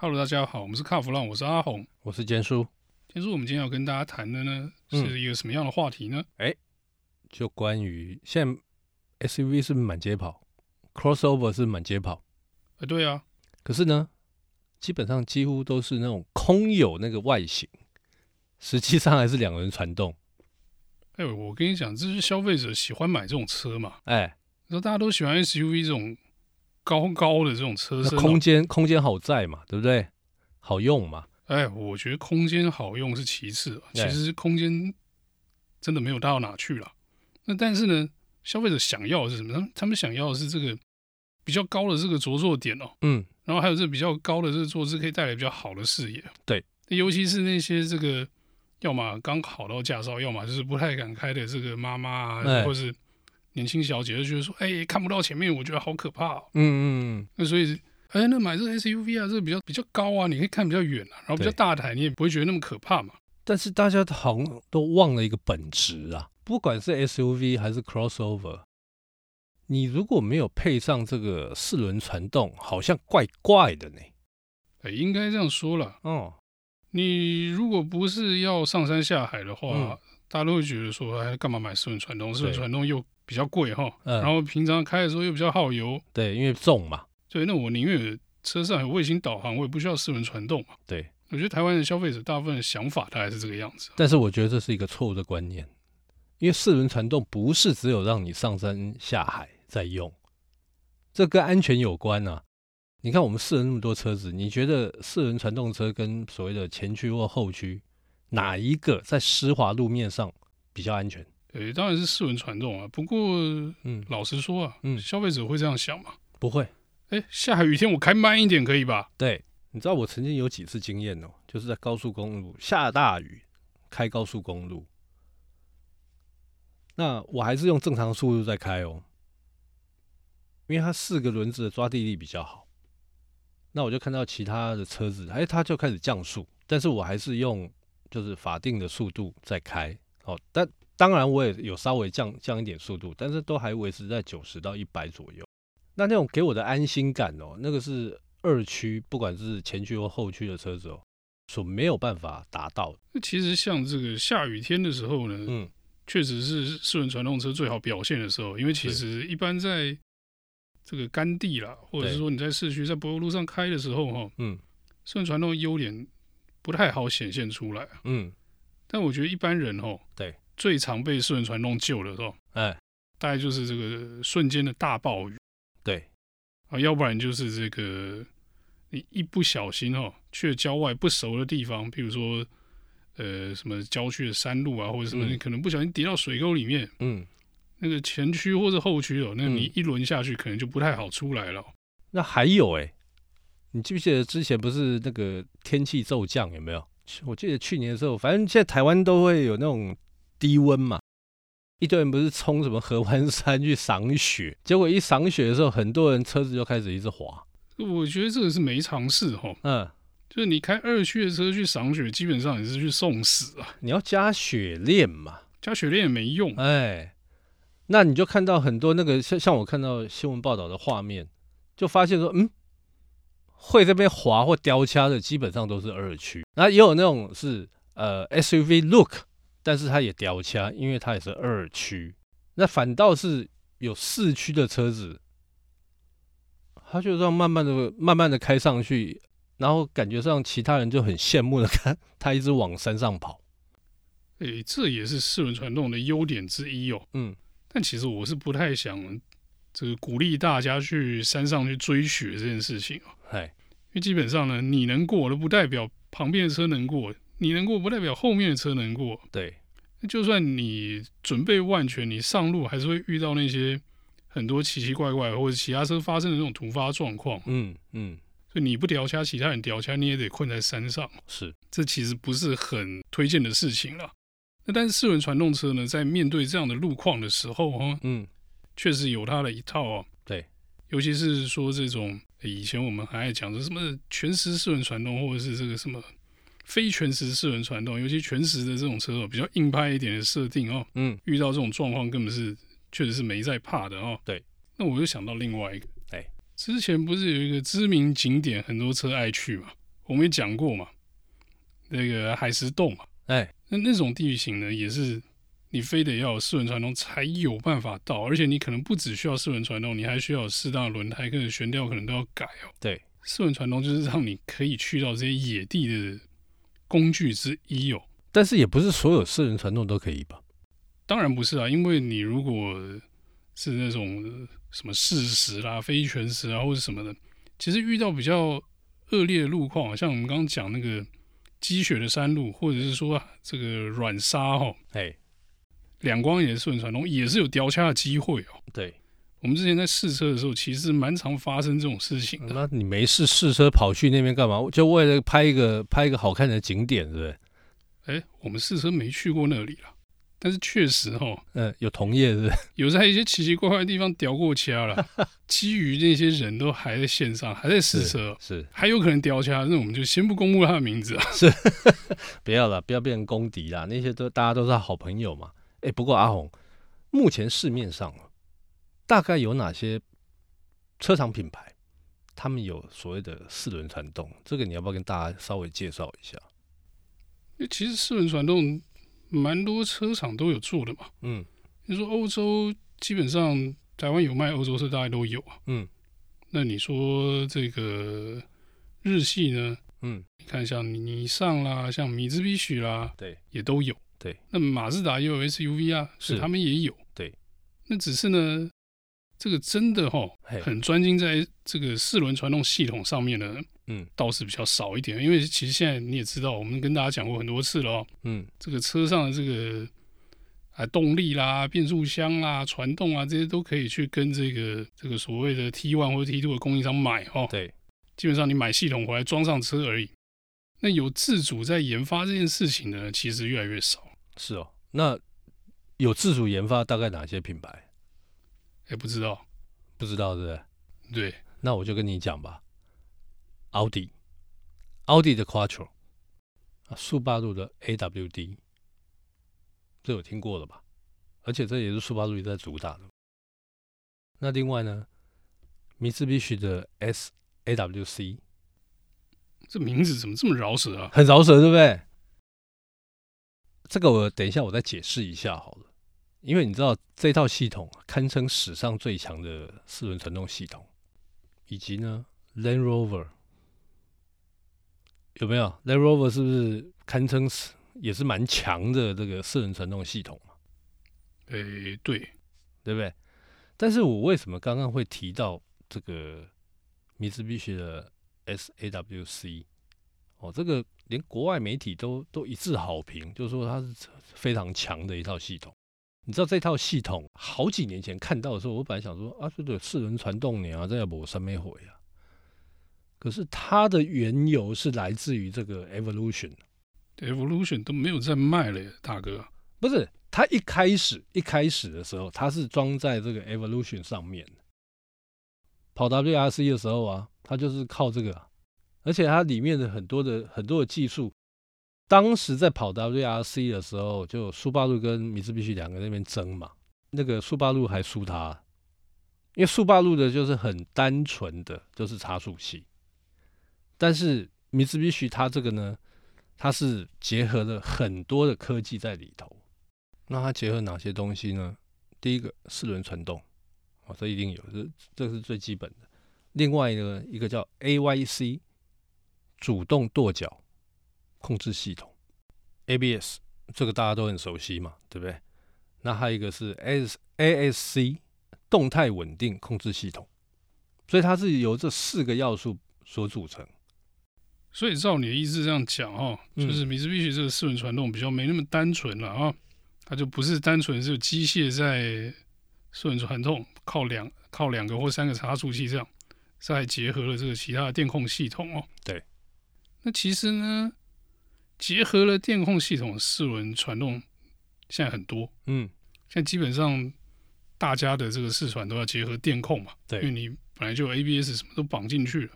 Hello，大家好，我们是卡弗朗，我是阿红，我是坚叔。坚叔，我们今天要跟大家谈的呢，是一个什么样的话题呢？哎、嗯，就关于现在 SUV 是满街跑，Crossover 是满街跑。哎，对啊。可是呢，基本上几乎都是那种空有那个外形，实际上还是两人传动。哎，我跟你讲，这是消费者喜欢买这种车嘛？哎，你说大家都喜欢 SUV 这种。高高的这种车身，空间空间好在嘛，对不对？好用嘛？哎，我觉得空间好用是其次，其实空间真的没有大到哪去了。那但是呢，消费者想要的是什么？他们他们想要的是这个比较高的这个着座点哦，嗯，然后还有这个比较高的这个坐姿可以带来比较好的视野。对，尤其是那些这个要么刚考到驾照，要么就是不太敢开的这个妈妈啊，或是。年轻小姐就觉得说：“哎、欸，看不到前面，我觉得好可怕、喔。”嗯嗯嗯。那所以，哎、欸，那买这个 SUV 啊，这个比较比较高啊，你可以看比较远啊，然后比较大台，你也不会觉得那么可怕嘛。但是大家好像都忘了一个本质啊，不管是 SUV 还是 Crossover，你如果没有配上这个四轮传动，好像怪怪的呢。哎、欸，应该这样说了。哦，你如果不是要上山下海的话，嗯、大家都会觉得说：“哎，干嘛买四轮传动？四轮传动又……”比较贵哈，嗯、然后平常开的时候又比较耗油，对，因为重嘛。对，那我宁愿车上有卫星导航，我也不需要四轮传动嘛。对，我觉得台湾的消费者大部分的想法大概是这个样子。但是我觉得这是一个错误的观念，因为四轮传动不是只有让你上山下海在用，这跟安全有关啊。你看我们试了那么多车子，你觉得四轮传动车跟所谓的前驱或后驱，哪一个在湿滑路面上比较安全？诶，当然是四轮传动啊。不过，嗯，老实说啊，嗯，消费者会这样想吗？不会。哎，下雨天我开慢一点可以吧？对，你知道我曾经有几次经验哦，就是在高速公路下大雨，开高速公路，那我还是用正常速度在开哦，因为它四个轮子的抓地力比较好。那我就看到其他的车子，哎，它就开始降速，但是我还是用就是法定的速度在开。哦，但当然，我也有稍微降降一点速度，但是都还维持在九十到一百左右。那那种给我的安心感哦，那个是二驱，不管是前驱或后驱的车子哦，所没有办法达到。那其实像这个下雨天的时候呢，嗯，确实是四轮传动车最好表现的时候，因为其实一般在这个干地啦，或者是说你在市区在柏油路上开的时候哈，嗯，四轮传动优点不太好显现出来，嗯，但我觉得一般人哦，对。最常被四轮传动救的时候，哎，大概就是这个瞬间的大暴雨，对，啊，要不然就是这个你一不小心哦，去了郊外不熟的地方，比如说呃什么郊区的山路啊，或者什么，你可能不小心跌到水沟里面，嗯，那个前驱或者后驱哦，那你一轮下去可能就不太好出来了。那还有哎，你记不记得之前不是那个天气骤降有没有？我记得去年的时候，反正现在台湾都会有那种。低温嘛，一堆人不是冲什么合欢山去赏雪，结果一赏雪的时候，很多人车子就开始一直滑。我觉得这个是没常识哈。嗯，就是你开二驱的车去赏雪，基本上也是去送死啊。你要加雪链嘛，加雪链也没用。哎，那你就看到很多那个像像我看到新闻报道的画面，就发现说，嗯，会这边滑或掉卡的，基本上都是二驱。那也有那种是呃 SUV look。但是它也掉卡，因为它也是二驱。那反倒是有四驱的车子，它就这样慢慢的、慢慢的开上去，然后感觉上其他人就很羡慕的看它一直往山上跑。诶、欸，这也是四轮传动的优点之一哦。嗯，但其实我是不太想这个鼓励大家去山上去追雪这件事情哦。哎，因为基本上呢，你能过，都不代表旁边的车能过。你能过不代表后面的车能过。对，就算你准备万全，你上路还是会遇到那些很多奇奇怪怪或者其他车发生的那种突发状况。嗯嗯，所以你不掉卡，其他人掉卡，你也得困在山上。是，这其实不是很推荐的事情了。那但是四轮传动车呢，在面对这样的路况的时候，哈，嗯，确实有它的一套哦。对，尤其是说这种以前我们还爱讲说什么全时四轮传动，或者是这个什么。非全时四轮传动，尤其全时的这种车哦，比较硬派一点的设定哦，嗯，遇到这种状况根本是确实是没在怕的哦。对，那我又想到另外一个，哎，之前不是有一个知名景点，很多车爱去嘛？我们也讲过嘛，那个海石洞嘛，哎，那那种地形呢，也是你非得要有四轮传动才有办法到，而且你可能不只需要四轮传动，你还需要有适当的轮胎，跟着悬吊可能都要改哦。对，四轮传动就是让你可以去到这些野地的工具之一哦。但是也不是所有四轮传动都可以吧？当然不是啊，因为你如果是那种什么事实啦、非全石啊，或者什么的，其实遇到比较恶劣的路况，像我们刚刚讲那个积雪的山路，或者是说这个软沙哈，哎，两光也是四轮传动，也是有掉卡的机会哦。对，我们之前在试车的时候，其实蛮常发生这种事情的。那你没事试车跑去那边干嘛？就为了拍一个拍一个好看的景点，是不是？哎，我们试车没去过那里了。但是确实哈，嗯，有同业是不是？有在一些奇奇怪怪的地方掉过卡了。基于那些人都还在线上，还在试车，是，是还有可能掉卡，那我们就先不公布他的名字啊。是，不要了，不要变成公敌啦。那些都大家都是好朋友嘛。哎，不过阿红，目前市面上大概有哪些车厂品牌，他们有所谓的四轮传动？这个你要不要跟大家稍微介绍一下？其实四轮传动。蛮多车厂都有做的嘛，嗯，你说欧洲基本上台湾有卖欧洲车，大概都有啊，嗯，那你说这个日系呢，嗯，你看像尼桑啦，像米兹比许啦，对，也都有，对，那马自达也有 SUV 啊，是他们也有，对，那只是呢。这个真的哈，很专精在这个四轮传动系统上面呢，嗯，倒是比较少一点。因为其实现在你也知道，我们跟大家讲过很多次了哦，嗯，这个车上的这个啊动力啦、变速箱啦、传动啊这些都可以去跟这个这个所谓的 T one 或者 T2 的供应商买哦。对，基本上你买系统回来装上车而已。那有自主在研发这件事情呢，其实越来越少。是哦，那有自主研发大概哪些品牌？也不知道，不知道对不对？对，那我就跟你讲吧。奥迪，奥迪的 Quattro，啊，速八路的 AWD，这有听过了吧？而且这也是速霸陆在主打的。那另外呢，米兹比许的 SAWC，这名字怎么这么饶舌啊？很饶舌，对不对？这个我等一下我再解释一下好了。因为你知道这套系统堪称史上最强的四轮传动系统，以及呢，Land Rover 有没有？Land Rover 是不是堪称是也是蛮强的这个四轮传动系统嘛？诶，对，对不对？但是我为什么刚刚会提到这个 Mitsubishi 的 SAWC？哦，这个连国外媒体都都一致好评，就是说它是非常强的一套系统。你知道这套系统好几年前看到的时候，我本来想说啊，这个四轮传动你啊，这要不三没回啊。可是它的缘由是来自于这个 Evolution，Evolution 都没有在卖了，大哥。不是，它一开始一开始的时候，它是装在这个 Evolution 上面，跑 WRC 的时候啊，它就是靠这个，而且它里面的很多的很多的技术。当时在跑 WRC 的时候，就速霸陆跟米兹比许两个那边争嘛。那个速霸陆还输他，因为速霸陆的就是很单纯的，就是差速器。但是米兹比许它这个呢，它是结合了很多的科技在里头。那它结合哪些东西呢？第一个四轮传动，哦，这一定有，这这是最基本的。另外一个一个叫 AYC 主动跺脚。控制系统，ABS 这个大家都很熟悉嘛，对不对？那还有一个是 ASC 动态稳定控制系统，所以它是由这四个要素所组成。所以照你的意思这样讲哦，就是米兹比许这个四轮传动比较没那么单纯了啊，它就不是单纯是机械在四轮传动，靠两靠两个或三个差速器这样，再结合了这个其他的电控系统哦。对，那其实呢？结合了电控系统，四轮传动现在很多，嗯，现在基本上大家的这个四传都要结合电控嘛，对，因为你本来就有 ABS 什么都绑进去了。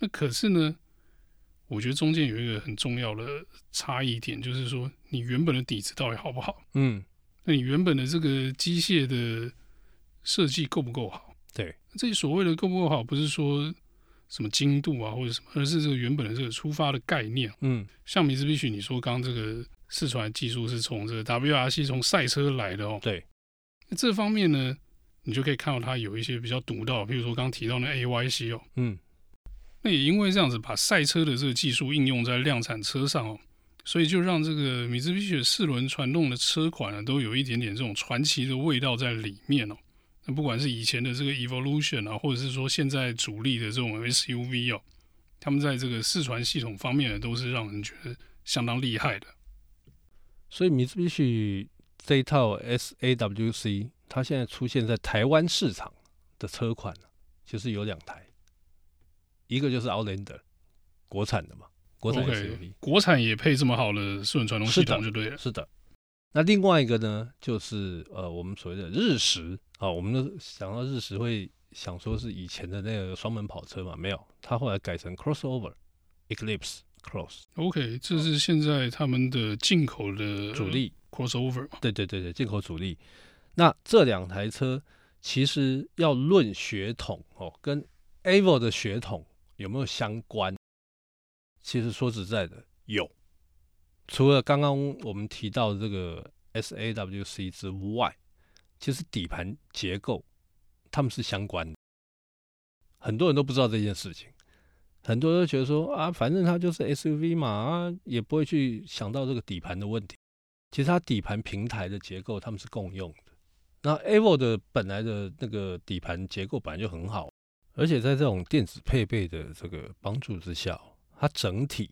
那可是呢，我觉得中间有一个很重要的差异点，就是说你原本的底子到底好不好？嗯，那你原本的这个机械的设计够不够好？对，这所谓的够不够好，不是说什么精度啊或者什么，而是这个原本的这个出发的概念。嗯，像米兹必须你说刚刚这个四传技术是从这个 WRC 从赛车来的哦。对，那这方面呢，你就可以看到它有一些比较独到，譬如说刚刚提到那 AYC 哦。嗯，那也因为这样子把赛车的这个技术应用在量产车上哦。所以就让这个米兹必须四轮传动的车款呢，都有一点点这种传奇的味道在里面哦。那不管是以前的这个 Evolution 啊，或者是说现在主力的这种 SUV 哦，他们在这个四传系统方面呢，都是让人觉得相当厉害的。所以，Mitsubishi 这一套 SAWC，它现在出现在台湾市场的车款其实有两台，一个就是 Outlander，国产的嘛。国产 SUV，、okay, 国产也配这么好的四轮传动系统就对了。是的，那另外一个呢，就是呃，我们所谓的日食啊，我们都想到日食会想说是以前的那个双门跑车嘛，没有，它后来改成 Crossover Eclipse Cross。OK，这是现在他们的进口的主力 Crossover 嘛？对对对对，进口主力。那这两台车其实要论血统哦，跟 Avo 的血统有没有相关？其实说实在的，有，除了刚刚我们提到这个 SAWC 之外，其实底盘结构他们是相关的。很多人都不知道这件事情，很多人都觉得说啊，反正它就是 SUV 嘛，啊，也不会去想到这个底盘的问题。其实它底盘平台的结构他们是共用的。那 Evo 的本来的那个底盘结构本来就很好，而且在这种电子配备的这个帮助之下。它整体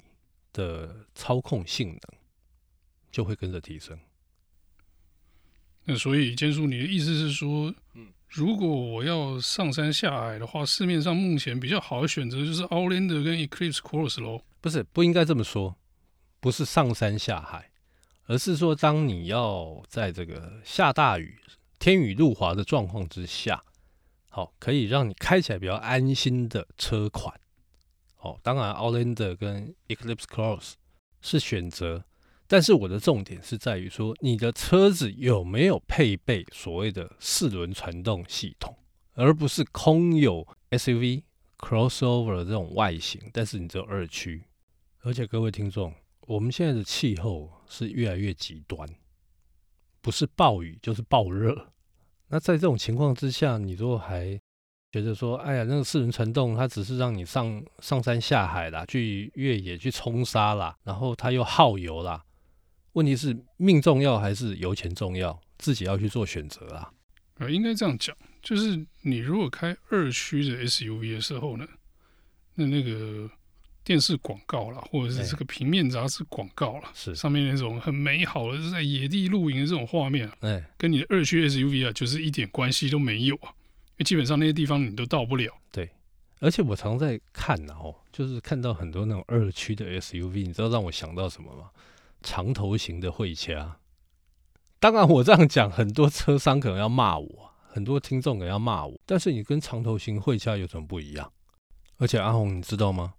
的操控性能就会跟着提升。那所以，坚叔，你的意思是说，嗯，如果我要上山下海的话，市面上目前比较好的选择就是 Outlander 跟 Eclipse Cross 喽？不是，不应该这么说，不是上山下海，而是说，当你要在这个下大雨、天雨路滑的状况之下，好，可以让你开起来比较安心的车款。哦，当然，Outlander 跟 Eclipse Cross 是选择，但是我的重点是在于说，你的车子有没有配备所谓的四轮传动系统，而不是空有 SUV crossover 这种外形，但是你只有二驱。而且各位听众，我们现在的气候是越来越极端，不是暴雨就是暴热。那在这种情况之下，你如果还觉得说，哎呀，那个四轮传动，它只是让你上上山下海啦，去越野去冲沙啦，然后它又耗油啦。问题是命重要还是油钱重要？自己要去做选择啊。呃，应该这样讲，就是你如果开二驱的 SUV 的时候呢，那那个电视广告啦，或者是这个平面杂志广告啦，是上面那种很美好的是在野地露营的这种画面，哎，跟你的二驱 SUV 啊，就是一点关系都没有啊。因为基本上那些地方你都到不了。对，而且我常在看，哦，就是看到很多那种二驱的 SUV，你知道让我想到什么吗？长头型的会掐。当然我这样讲，很多车商可能要骂我，很多听众可能要骂我。但是你跟长头型会掐有什么不一样？而且阿红，你知道吗？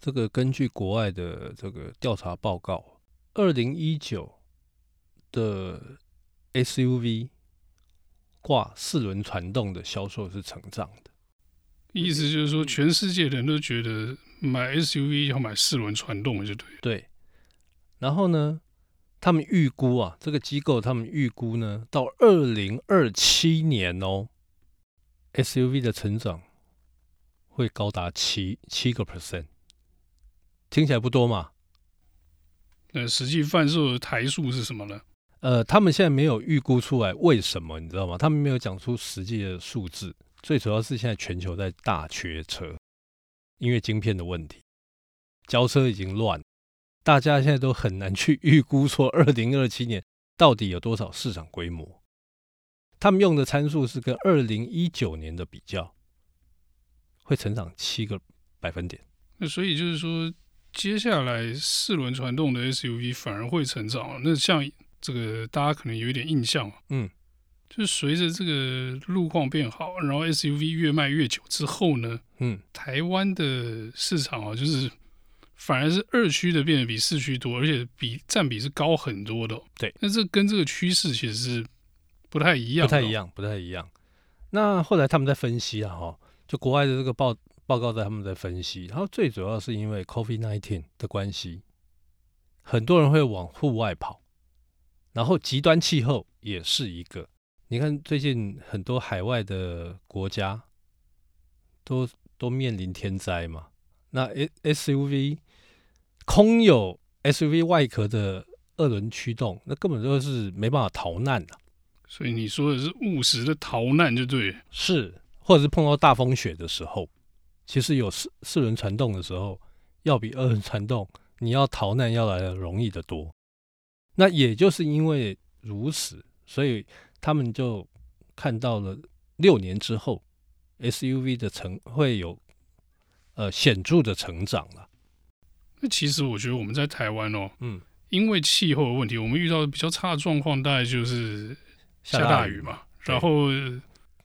这个根据国外的这个调查报告，二零一九的 SUV。挂四轮传动的销售是成长的，意思就是说，全世界人都觉得买 SUV 要买四轮传动，就对。对，然后呢，他们预估啊，这个机构他们预估呢，到二零二七年哦，SUV 的成长会高达七七个 percent，听起来不多嘛？那实际贩售的台数是什么呢？呃，他们现在没有预估出来为什么，你知道吗？他们没有讲出实际的数字。最主要是现在全球在大缺车，因为晶片的问题，交车已经乱，大家现在都很难去预估说二零二七年到底有多少市场规模。他们用的参数是跟二零一九年的比较，会成长七个百分点。那所以就是说，接下来四轮传动的 SUV 反而会成长。那像。这个大家可能有一点印象，嗯，就是随着这个路况变好，然后 SUV 越卖越久之后呢，嗯，台湾的市场啊，就是反而是二驱的变得比四驱多，而且比占比是高很多的。对，那这跟这个趋势其实是不太一样，不太一样，不太一样。那后来他们在分析啊，哈，就国外的这个报报告在他们在分析，然后最主要是因为 COVID nineteen 的关系，很多人会往户外跑，然后极端气候也是一个。你看最近很多海外的国家都都面临天灾嘛，那 SUV 空有 SUV 外壳的二轮驱动，那根本就是没办法逃难的。所以你说的是务实的逃难，就对。是，或者是碰到大风雪的时候，其实有四四轮传动的时候，要比二轮传动你要逃难要来的容易得多。那也就是因为如此，所以他们就看到了六年之后 SUV 的成会有呃显著的成长了。那其实我觉得我们在台湾哦，嗯，因为气候的问题，我们遇到的比较差的状况，大概就是。下大雨嘛，然后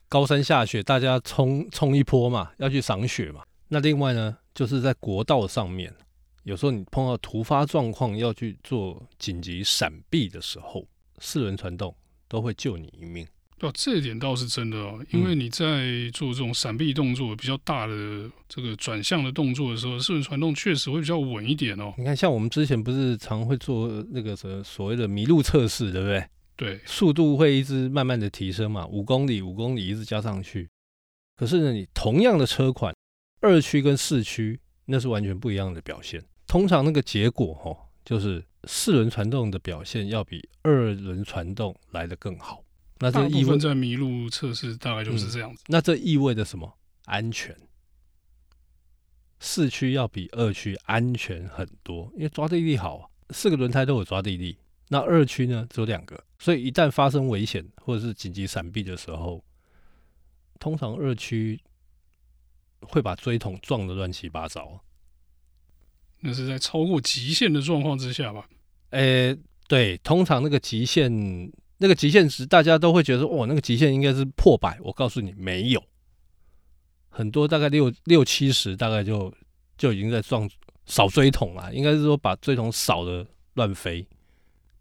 高山下雪，大家冲冲一波嘛，要去赏雪嘛。那另外呢，就是在国道上面，有时候你碰到突发状况要去做紧急闪避的时候，四轮传动都会救你一命。哦，这一点倒是真的哦，因为你在做这种闪避动作比较大的这个转向的动作的时候，四轮传动确实会比较稳一点哦。你看，像我们之前不是常会做那个什么所谓的麋鹿测试，对不对？对，速度会一直慢慢的提升嘛，五公里、五公里一直加上去。可是呢，你同样的车款，二驱跟四驱那是完全不一样的表现。通常那个结果哦，就是四轮传动的表现要比二轮传动来得更好。那这意味在麋鹿测试大概就是这样子。嗯，那这意味着什么？安全。四驱要比二驱安全很多，因为抓地力好，四个轮胎都有抓地力。那二驱呢，只有两个，所以一旦发生危险或者是紧急闪避的时候，通常二驱会把锥桶撞得乱七八糟。那是在超过极限的状况之下吧？诶、对，通常那个极限，那个极限值，大家都会觉得，哦，那个极限应该是破百。我告诉你，没有，很多大概六六七十，大概就就已经在撞扫锥桶了，应该是说把锥桶扫的乱飞。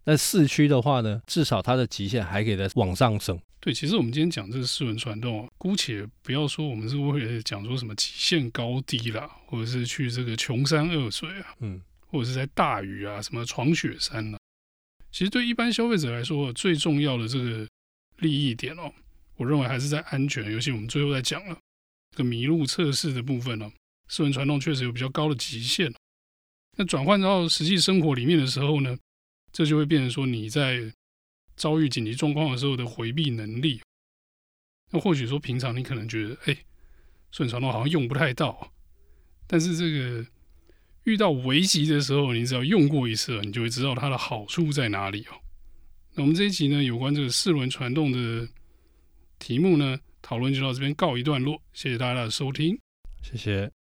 那四驱的话呢，至少它的极限还可以再往上升。对，其实我们今天讲这个四轮传动，姑且不要说我们是为了讲说什么极限高低啦，或者是去这个穷山恶水啊，嗯，或者是在大雨啊什么闯雪山啊。其实对一般消费者来说，最重要的这个利益点哦，我认为还是在安全。尤其我们最后在讲了这个麋鹿测试的部分呢，四轮传动确实有比较高的极限。那转换到实际生活里面的时候呢，这就会变成说你在遭遇紧急状况的时候的回避能力。那或许说平常你可能觉得，哎，顺传动好像用不太到，但是这个遇到危急的时候，你只要用过一次，你就会知道它的好处在哪里哦。那我们这一集呢，有关这个四轮传动的题目呢，讨论就到这边告一段落。谢谢大家的收听，谢谢。